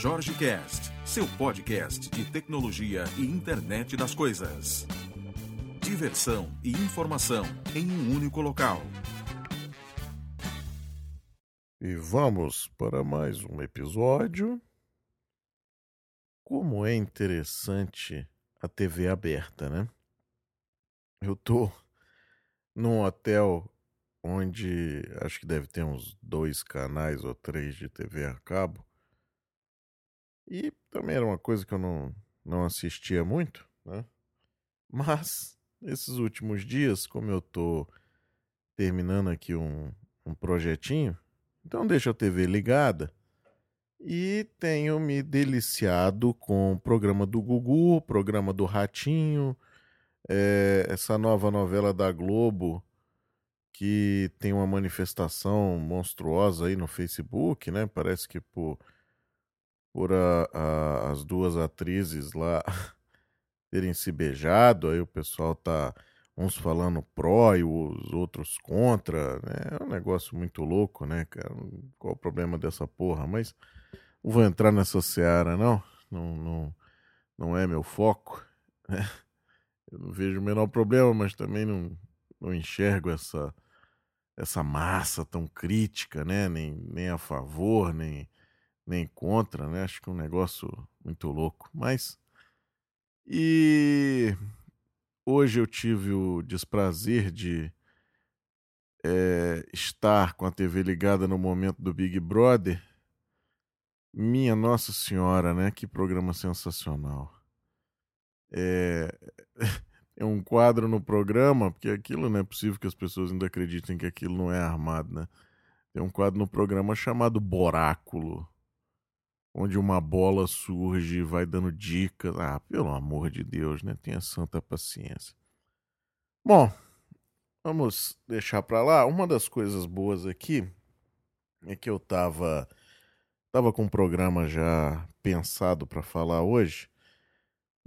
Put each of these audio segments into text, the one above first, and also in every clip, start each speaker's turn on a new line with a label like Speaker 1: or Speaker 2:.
Speaker 1: Jorge Cast, seu podcast de tecnologia e internet das coisas. Diversão e informação em um único local.
Speaker 2: E vamos para mais um episódio. Como é interessante a TV aberta, né? Eu tô num hotel onde acho que deve ter uns dois canais ou três de TV a cabo. E também era uma coisa que eu não, não assistia muito, né? Mas esses últimos dias, como eu tô terminando aqui um, um projetinho, então deixo a TV ligada e tenho me deliciado com o programa do Gugu, o programa do Ratinho, é, essa nova novela da Globo que tem uma manifestação monstruosa aí no Facebook, né? Parece que por, por a, a, as duas atrizes lá terem se beijado, aí o pessoal tá uns falando pró e os outros contra, né? É um negócio muito louco, né, cara? Qual o problema dessa porra? Mas não vou entrar nessa seara, não. Não, não, não é meu foco. Né? Eu não vejo o menor problema, mas também não, não enxergo essa essa massa tão crítica, né? Nem, nem a favor, nem, nem contra, né? Acho que é um negócio muito louco. Mas. E hoje eu tive o desprazer de é, estar com a TV ligada no momento do Big Brother. Minha Nossa Senhora, né? Que programa sensacional. É. é um quadro no programa, porque aquilo não é possível que as pessoas ainda acreditem que aquilo não é armado, né? Tem um quadro no programa chamado Boráculo, onde uma bola surge vai dando dicas. Ah, pelo amor de Deus, né? Tenha santa paciência. Bom, vamos deixar para lá. Uma das coisas boas aqui é que eu tava tava com um programa já pensado para falar hoje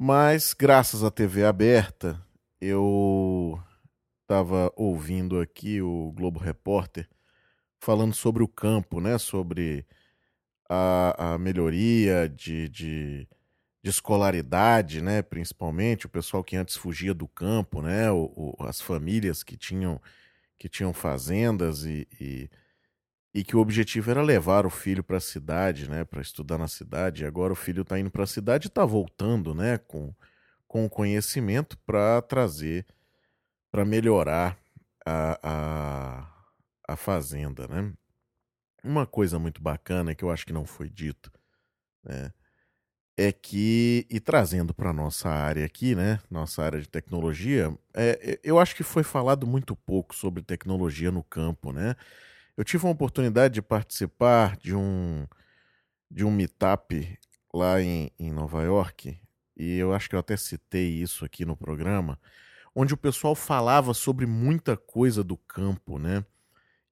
Speaker 2: mas, graças à TV aberta, eu estava ouvindo aqui o Globo Repórter falando sobre o campo, né? Sobre a, a melhoria de, de, de, escolaridade, né? Principalmente o pessoal que antes fugia do campo, né? O, o, as famílias que tinham, que tinham fazendas e, e e que o objetivo era levar o filho para a cidade, né, para estudar na cidade. E agora o filho está indo para a cidade e está voltando, né, com, com o conhecimento para trazer, para melhorar a, a, a fazenda, né. Uma coisa muito bacana que eu acho que não foi dito, né, é que, e trazendo para nossa área aqui, né, nossa área de tecnologia, é, eu acho que foi falado muito pouco sobre tecnologia no campo, né, eu tive uma oportunidade de participar de um de um meetup lá em, em Nova York, e eu acho que eu até citei isso aqui no programa, onde o pessoal falava sobre muita coisa do campo, né?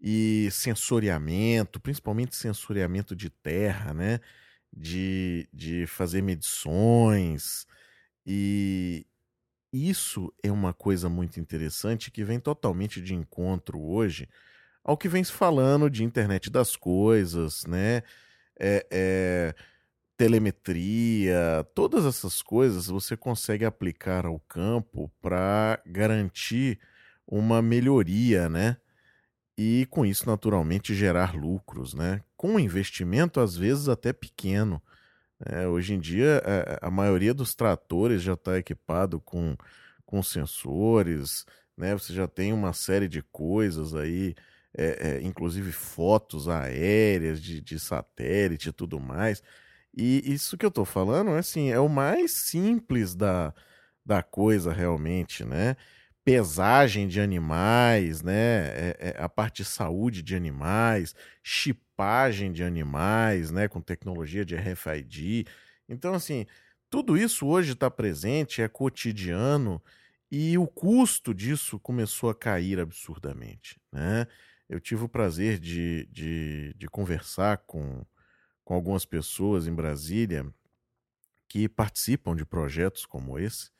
Speaker 2: E sensoriamento, principalmente sensoriamento de terra, né? De, de fazer medições. E isso é uma coisa muito interessante que vem totalmente de encontro hoje ao que vem se falando de internet das coisas, né? É, é, telemetria, todas essas coisas você consegue aplicar ao campo para garantir uma melhoria, né? E com isso, naturalmente, gerar lucros, né? Com investimento, às vezes, até pequeno. É, hoje em dia, a, é, a maioria dos tratores já está equipado com, com sensores, né? Você já tem uma série de coisas aí é, é, inclusive fotos aéreas de, de satélite e tudo mais. E isso que eu estou falando, assim, é o mais simples da, da coisa realmente, né? Pesagem de animais, né? É, é a parte de saúde de animais, chipagem de animais, né? Com tecnologia de RFID. Então, assim, tudo isso hoje está presente, é cotidiano, e o custo disso começou a cair absurdamente, né? eu tive o prazer de, de, de conversar com, com algumas pessoas em Brasília que participam de projetos como esse,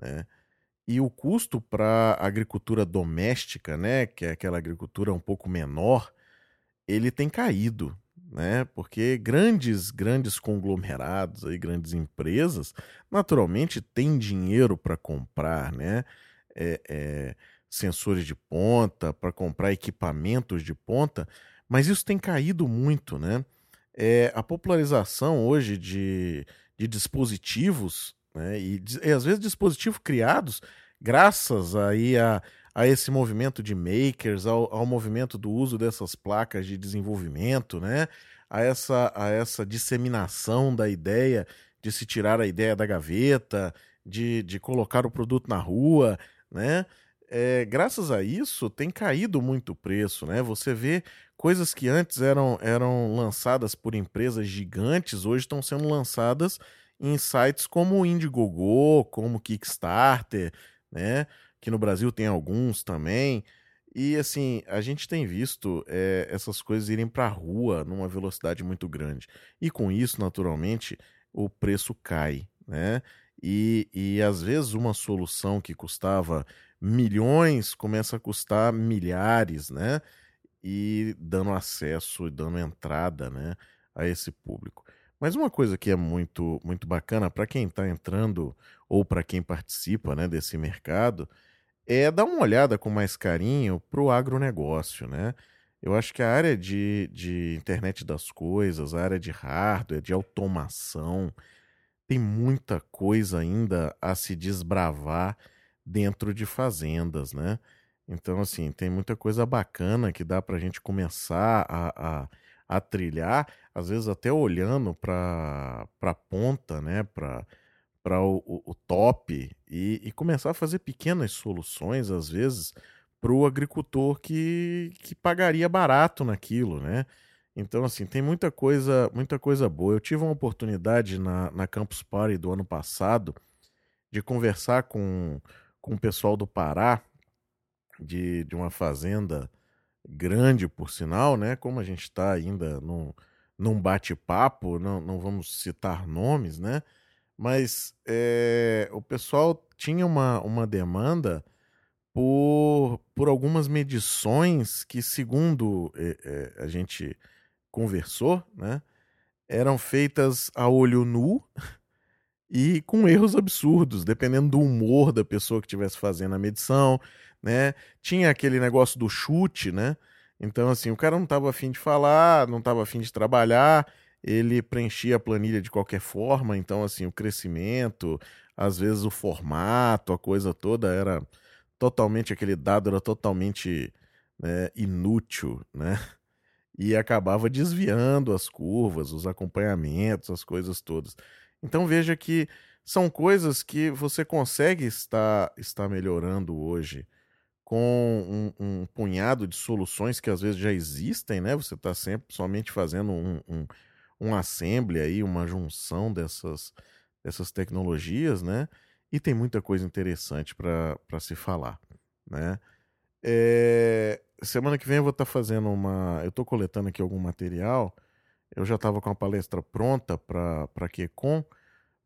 Speaker 2: né? E o custo para a agricultura doméstica, né, que é aquela agricultura um pouco menor, ele tem caído. né? Porque grandes, grandes conglomerados aí, grandes empresas, naturalmente têm dinheiro para comprar, né? É, é, sensores de ponta, para comprar equipamentos de ponta, mas isso tem caído muito, né? É, a popularização hoje de, de dispositivos, né? E, e às vezes dispositivos criados graças aí a, a esse movimento de makers, ao, ao movimento do uso dessas placas de desenvolvimento, né? a, essa, a essa disseminação da ideia de se tirar a ideia da gaveta, de, de colocar o produto na rua, né? É, graças a isso tem caído muito o preço, né? Você vê coisas que antes eram, eram lançadas por empresas gigantes, hoje estão sendo lançadas em sites como o Indiegogo, como Kickstarter, né? Que no Brasil tem alguns também. E assim, a gente tem visto é, essas coisas irem para a rua numa velocidade muito grande. E com isso, naturalmente, o preço cai, né? E, e às vezes uma solução que custava milhões começa a custar milhares, né? E dando acesso e dando entrada, né, a esse público. Mas uma coisa que é muito muito bacana para quem está entrando ou para quem participa, né, desse mercado, é dar uma olhada com mais carinho para o agronegócio, né? Eu acho que a área de, de internet das coisas, a área de hardware, de automação, tem muita coisa ainda a se desbravar dentro de fazendas, né? Então, assim, tem muita coisa bacana que dá para a gente começar a, a, a, trilhar, às vezes até olhando para a ponta, né? Para o, o, top e, e, começar a fazer pequenas soluções, às vezes, para o agricultor que, que pagaria barato naquilo, né? Então, assim, tem muita coisa, muita coisa boa. Eu tive uma oportunidade na, na Campus Party do ano passado de conversar com, com o pessoal do Pará, de, de uma fazenda grande, por sinal, né? Como a gente está ainda num, num bate-papo, não, não vamos citar nomes, né? mas é, o pessoal tinha uma, uma demanda por, por algumas medições que, segundo é, é, a gente conversou, né, eram feitas a olho nu e com erros absurdos, dependendo do humor da pessoa que estivesse fazendo a medição, né? Tinha aquele negócio do chute, né? Então, assim, o cara não estava afim de falar, não estava afim de trabalhar, ele preenchia a planilha de qualquer forma, então assim, o crescimento, às vezes o formato, a coisa toda era totalmente, aquele dado era totalmente né, inútil, né? E acabava desviando as curvas, os acompanhamentos, as coisas todas. Então veja que são coisas que você consegue estar, estar melhorando hoje com um, um punhado de soluções que às vezes já existem, né? Você está sempre somente fazendo um, um um assembly aí, uma junção dessas, dessas tecnologias, né? E tem muita coisa interessante para se falar, né? É, semana que vem eu vou estar tá fazendo uma. Eu estou coletando aqui algum material. Eu já estava com a palestra pronta para a QCon,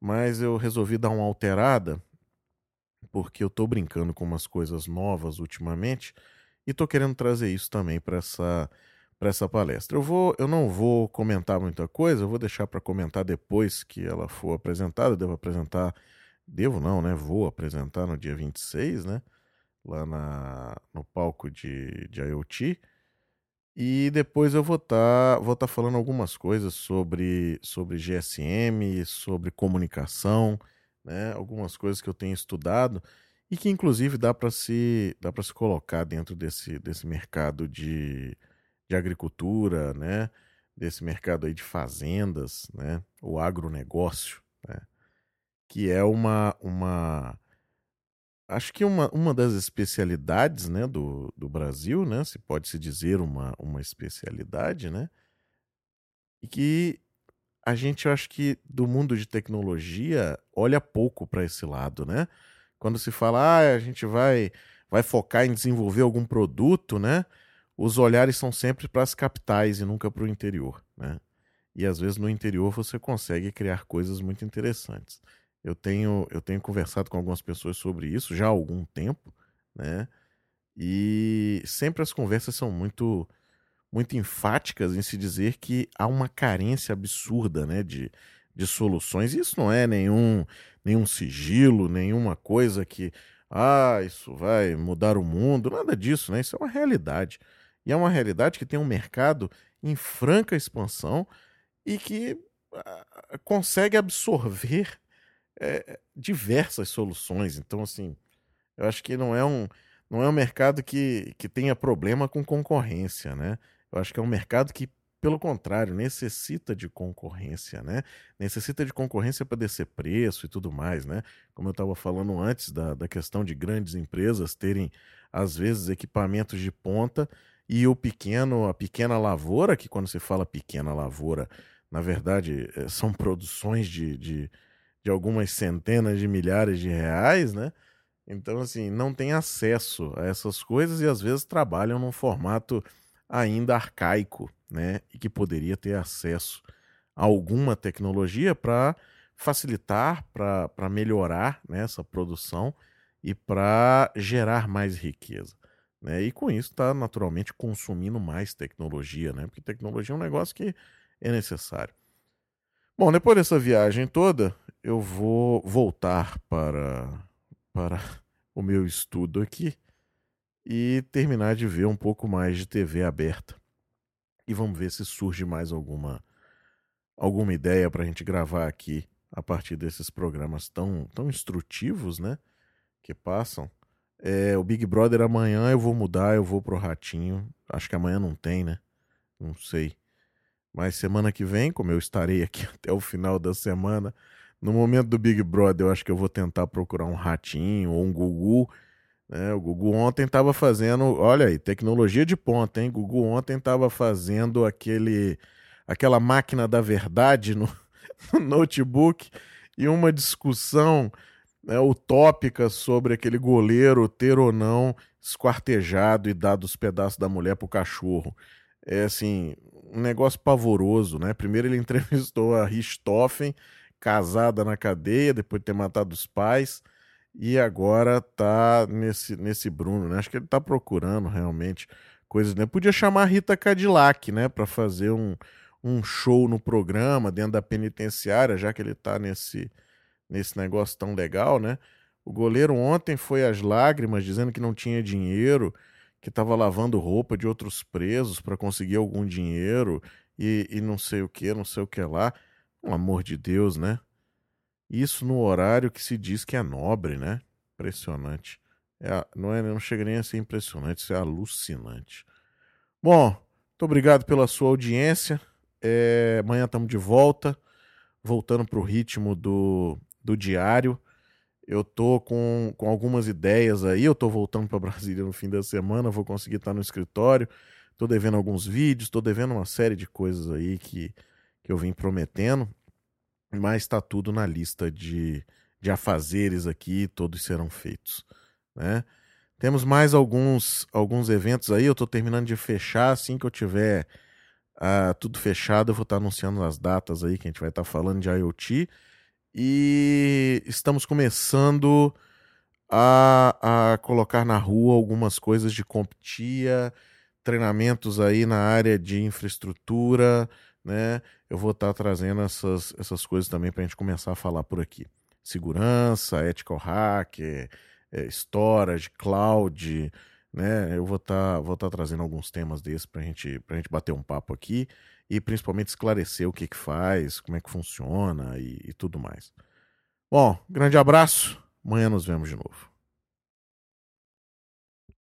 Speaker 2: mas eu resolvi dar uma alterada, porque eu estou brincando com umas coisas novas ultimamente e estou querendo trazer isso também para essa para essa palestra. Eu vou, eu não vou comentar muita coisa, eu vou deixar para comentar depois que ela for apresentada. devo apresentar, devo não, né? Vou apresentar no dia 26, né? Lá na, no palco de, de IoT. E depois eu vou estar tá, vou tá falando algumas coisas sobre, sobre GSM, sobre comunicação, né? Algumas coisas que eu tenho estudado e que inclusive dá para se dá para se colocar dentro desse, desse mercado de de agricultura, né? Desse mercado aí de fazendas, né? O agronegócio, né? Que é uma, uma acho que uma, uma das especialidades, né? Do, do Brasil, né? Se pode se dizer uma, uma especialidade, né? E que a gente, eu acho que do mundo de tecnologia olha pouco para esse lado, né? Quando se fala, ah, a gente vai vai focar em desenvolver algum produto, né? os olhares são sempre para as capitais e nunca para o interior, né? E às vezes no interior você consegue criar coisas muito interessantes. Eu tenho, eu tenho conversado com algumas pessoas sobre isso já há algum tempo, né? E sempre as conversas são muito muito enfáticas em se dizer que há uma carência absurda né, de, de soluções. Isso não é nenhum, nenhum sigilo, nenhuma coisa que, ah, isso vai mudar o mundo, nada disso, né? Isso é uma realidade. E é uma realidade que tem um mercado em franca expansão e que uh, consegue absorver é, diversas soluções. Então, assim, eu acho que não é um, não é um mercado que, que tenha problema com concorrência, né? Eu acho que é um mercado que, pelo contrário, necessita de concorrência, né? Necessita de concorrência para descer preço e tudo mais, né? Como eu estava falando antes da, da questão de grandes empresas terem, às vezes, equipamentos de ponta e o pequeno, a pequena lavoura, que quando se fala pequena lavoura, na verdade, é, são produções de, de, de algumas centenas de milhares de reais, né? Então, assim, não tem acesso a essas coisas e às vezes trabalham num formato ainda arcaico, né? E que poderia ter acesso a alguma tecnologia para facilitar, para melhorar né, essa produção e para gerar mais riqueza. Né? E com isso está naturalmente consumindo mais tecnologia, né? Porque tecnologia é um negócio que é necessário. Bom, depois dessa viagem toda, eu vou voltar para para o meu estudo aqui e terminar de ver um pouco mais de TV aberta. E vamos ver se surge mais alguma alguma ideia para a gente gravar aqui a partir desses programas tão, tão instrutivos, né? Que passam. É, o Big Brother amanhã eu vou mudar, eu vou pro Ratinho. Acho que amanhã não tem, né? Não sei. Mas semana que vem, como eu estarei aqui até o final da semana, no momento do Big Brother, eu acho que eu vou tentar procurar um ratinho ou um Gugu. Né? O Gugu ontem estava fazendo, olha aí, tecnologia de ponta, hein? Gugu ontem estava fazendo aquele, aquela máquina da verdade no, no notebook e uma discussão né, utópica sobre aquele goleiro ter ou não esquartejado e dado os pedaços da mulher pro cachorro. É assim, um negócio pavoroso, né? Primeiro ele entrevistou a Richthofen, casada na cadeia depois de ter matado os pais e agora tá nesse, nesse Bruno, né? Acho que ele tá procurando realmente coisas, né? Podia chamar a Rita Cadillac, né, para fazer um, um show no programa dentro da penitenciária, já que ele tá nesse nesse negócio tão legal, né? O goleiro ontem foi às lágrimas dizendo que não tinha dinheiro, que estava lavando roupa de outros presos para conseguir algum dinheiro e, e não sei o que, não sei o que lá. Pelo amor de Deus, né? Isso no horário que se diz que é nobre, né? Impressionante. É, não, é, não chega nem a ser impressionante, isso é alucinante. Bom, muito obrigado pela sua audiência. É, amanhã estamos de volta, voltando para o ritmo do, do diário. Eu tô com, com algumas ideias aí. Eu tô voltando para Brasília no fim da semana, vou conseguir estar no escritório. Tô devendo alguns vídeos, tô devendo uma série de coisas aí que que eu vim prometendo, mas está tudo na lista de, de afazeres aqui, todos serão feitos. Né? Temos mais alguns, alguns eventos aí, eu estou terminando de fechar, assim que eu tiver uh, tudo fechado, eu vou estar tá anunciando as datas aí que a gente vai estar tá falando de IoT. E estamos começando a, a colocar na rua algumas coisas de CompTIA, treinamentos aí na área de infraestrutura, né? Eu vou estar tá trazendo essas, essas coisas também para a gente começar a falar por aqui. Segurança, ethical hacker, é, storage, cloud, né? Eu vou estar tá, vou tá trazendo alguns temas desses para gente, a gente bater um papo aqui e principalmente esclarecer o que, que faz, como é que funciona e, e tudo mais. Bom, grande abraço. Amanhã nos vemos de novo.